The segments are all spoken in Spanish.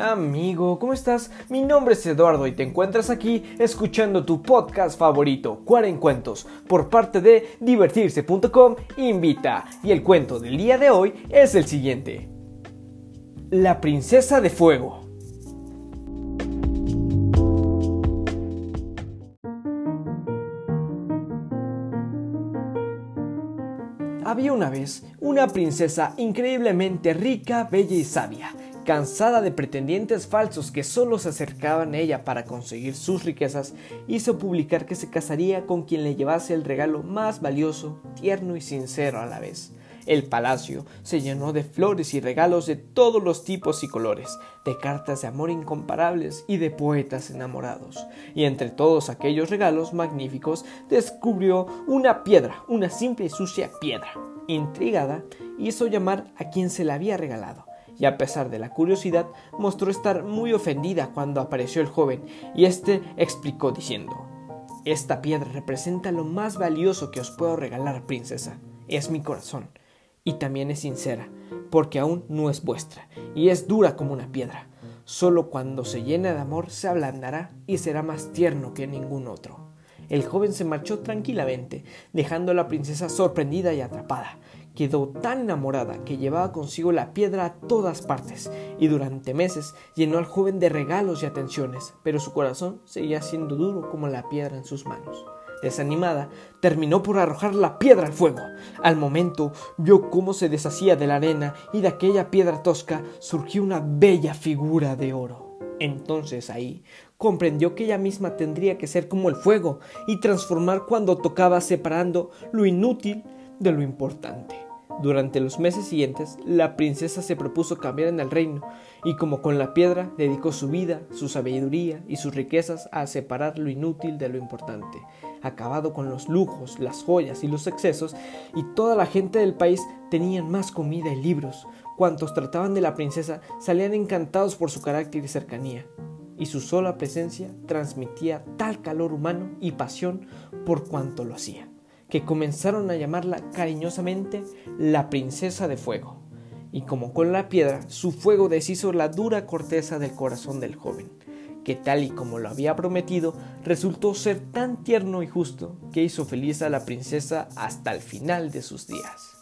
Amigo, ¿cómo estás? Mi nombre es Eduardo y te encuentras aquí escuchando tu podcast favorito, Cuarencuentos, por parte de divertirse.com Invita. Y el cuento del día de hoy es el siguiente. La princesa de fuego. Había una vez una princesa increíblemente rica, bella y sabia cansada de pretendientes falsos que solo se acercaban a ella para conseguir sus riquezas, hizo publicar que se casaría con quien le llevase el regalo más valioso, tierno y sincero a la vez. El palacio se llenó de flores y regalos de todos los tipos y colores, de cartas de amor incomparables y de poetas enamorados. Y entre todos aquellos regalos magníficos descubrió una piedra, una simple y sucia piedra. Intrigada, hizo llamar a quien se la había regalado y a pesar de la curiosidad mostró estar muy ofendida cuando apareció el joven y éste explicó diciendo Esta piedra representa lo más valioso que os puedo regalar, princesa. Es mi corazón. Y también es sincera, porque aún no es vuestra, y es dura como una piedra. Solo cuando se llene de amor se ablandará y será más tierno que ningún otro. El joven se marchó tranquilamente, dejando a la princesa sorprendida y atrapada, quedó tan enamorada que llevaba consigo la piedra a todas partes y durante meses llenó al joven de regalos y atenciones, pero su corazón seguía siendo duro como la piedra en sus manos. Desanimada, terminó por arrojar la piedra al fuego. Al momento vio cómo se deshacía de la arena y de aquella piedra tosca surgió una bella figura de oro. Entonces ahí comprendió que ella misma tendría que ser como el fuego y transformar cuando tocaba separando lo inútil de lo importante. Durante los meses siguientes, la princesa se propuso cambiar en el reino, y como con la piedra, dedicó su vida, su sabiduría y sus riquezas a separar lo inútil de lo importante, acabado con los lujos, las joyas y los excesos, y toda la gente del país tenían más comida y libros. Cuantos trataban de la princesa salían encantados por su carácter y cercanía, y su sola presencia transmitía tal calor humano y pasión por cuanto lo hacía que comenzaron a llamarla cariñosamente la princesa de fuego. Y como con la piedra, su fuego deshizo la dura corteza del corazón del joven, que tal y como lo había prometido, resultó ser tan tierno y justo que hizo feliz a la princesa hasta el final de sus días.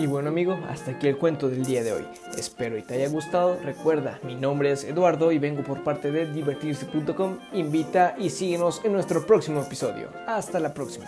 Y bueno amigo, hasta aquí el cuento del día de hoy. Espero y te haya gustado. Recuerda, mi nombre es Eduardo y vengo por parte de divertirse.com. Invita y síguenos en nuestro próximo episodio. Hasta la próxima.